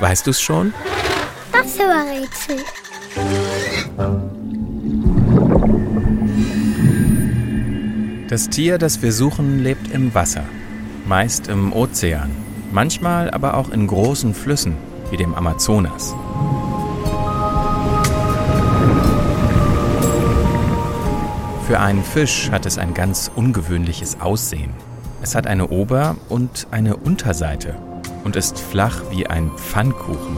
Weißt du es schon? Das war Rätsel. Das Tier, das wir suchen, lebt im Wasser, meist im Ozean, manchmal aber auch in großen Flüssen wie dem Amazonas. Für einen Fisch hat es ein ganz ungewöhnliches Aussehen. Es hat eine Ober- und eine Unterseite und ist flach wie ein Pfannkuchen.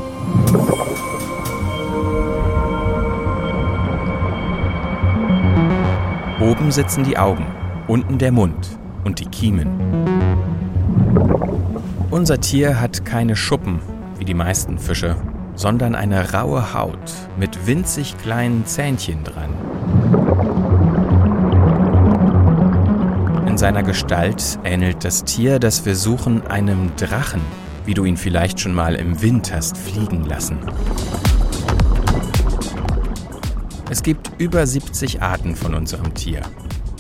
Oben sitzen die Augen, unten der Mund und die Kiemen. Unser Tier hat keine Schuppen wie die meisten Fische, sondern eine raue Haut mit winzig kleinen Zähnchen dran. In seiner Gestalt ähnelt das Tier, das wir suchen, einem Drachen, wie du ihn vielleicht schon mal im Wind hast fliegen lassen. Es gibt über 70 Arten von unserem Tier.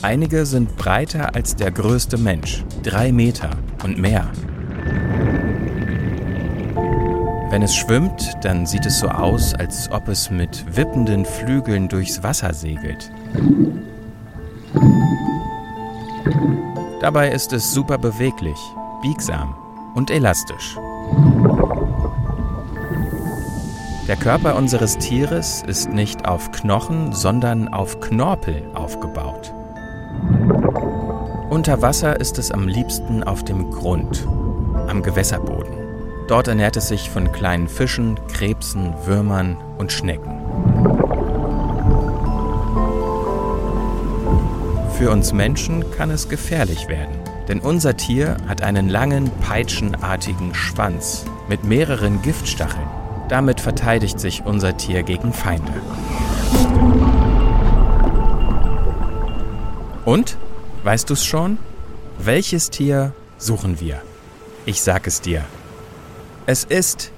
Einige sind breiter als der größte Mensch, drei Meter und mehr. Wenn es schwimmt, dann sieht es so aus, als ob es mit wippenden Flügeln durchs Wasser segelt. Dabei ist es super beweglich, biegsam und elastisch. Der Körper unseres Tieres ist nicht auf Knochen, sondern auf Knorpel aufgebaut. Unter Wasser ist es am liebsten auf dem Grund, am Gewässerboden. Dort ernährt es sich von kleinen Fischen, Krebsen, Würmern und Schnecken. Für uns Menschen kann es gefährlich werden, denn unser Tier hat einen langen, peitschenartigen Schwanz mit mehreren Giftstacheln. Damit verteidigt sich unser Tier gegen Feinde. Und? Weißt du's schon? Welches Tier suchen wir? Ich sag es dir. Es ist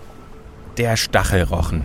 der Stachelrochen.